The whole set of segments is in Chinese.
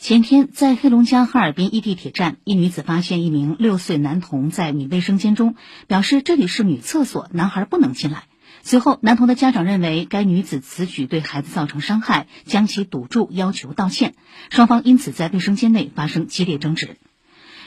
前天，在黑龙江哈尔滨一地铁站，一女子发现一名六岁男童在女卫生间中，表示这里是女厕所，男孩不能进来。随后，男童的家长认为该女子此举对孩子造成伤害，将其堵住，要求道歉。双方因此在卫生间内发生激烈争执。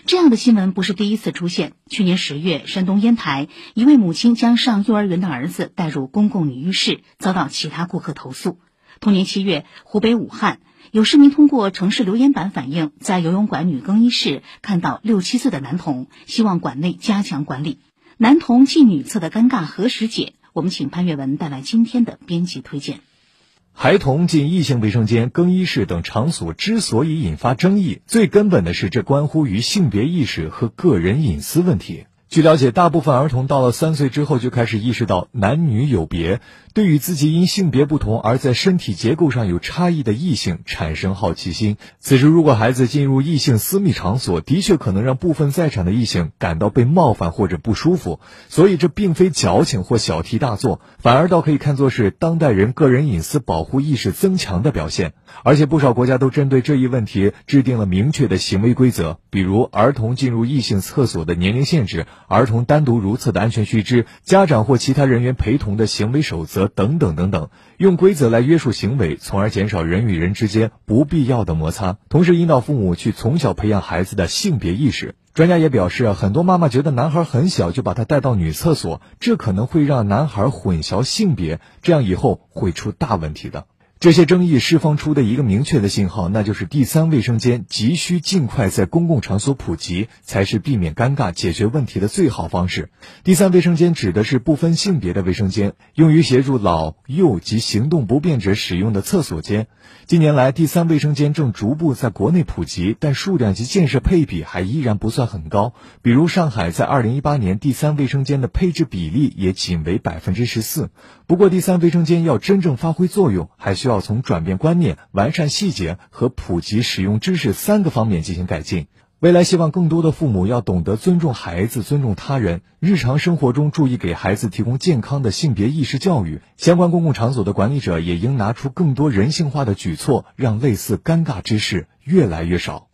这样的新闻不是第一次出现。去年十月，山东烟台一位母亲将上幼儿园的儿子带入公共女浴室，遭到其他顾客投诉。同年七月，湖北武汉。有市民通过城市留言板反映，在游泳馆女更衣室看到六七岁的男童，希望馆内加强管理。男童进女厕的尴尬何时解？我们请潘越文带来今天的编辑推荐。孩童进异性卫生间、更衣室等场所之所以引发争议，最根本的是这关乎于性别意识和个人隐私问题。据了解，大部分儿童到了三岁之后就开始意识到男女有别，对于自己因性别不同而在身体结构上有差异的异性产生好奇心。此时，如果孩子进入异性私密场所，的确可能让部分在场的异性感到被冒犯或者不舒服。所以，这并非矫情或小题大做，反而倒可以看作是当代人个人隐私保护意识增强的表现。而且，不少国家都针对这一问题制定了明确的行为规则，比如儿童进入异性厕所的年龄限制。儿童单独如厕的安全须知，家长或其他人员陪同的行为守则等等等等，用规则来约束行为，从而减少人与人之间不必要的摩擦，同时引导父母去从小培养孩子的性别意识。专家也表示，很多妈妈觉得男孩很小就把他带到女厕所，这可能会让男孩混淆性别，这样以后会出大问题的。这些争议释放出的一个明确的信号，那就是第三卫生间急需尽快在公共场所普及，才是避免尴尬、解决问题的最好方式。第三卫生间指的是不分性别的卫生间，用于协助老幼及行动不便者使用的厕所间。近年来，第三卫生间正逐步在国内普及，但数量及建设配比还依然不算很高。比如上海在2018年，第三卫生间的配置比例也仅为百分之十四。不过，第三卫生间要真正发挥作用，还需要要从转变观念、完善细节和普及使用知识三个方面进行改进。未来希望更多的父母要懂得尊重孩子、尊重他人，日常生活中注意给孩子提供健康的性别意识教育。相关公共场所的管理者也应拿出更多人性化的举措，让类似尴尬之事越来越少。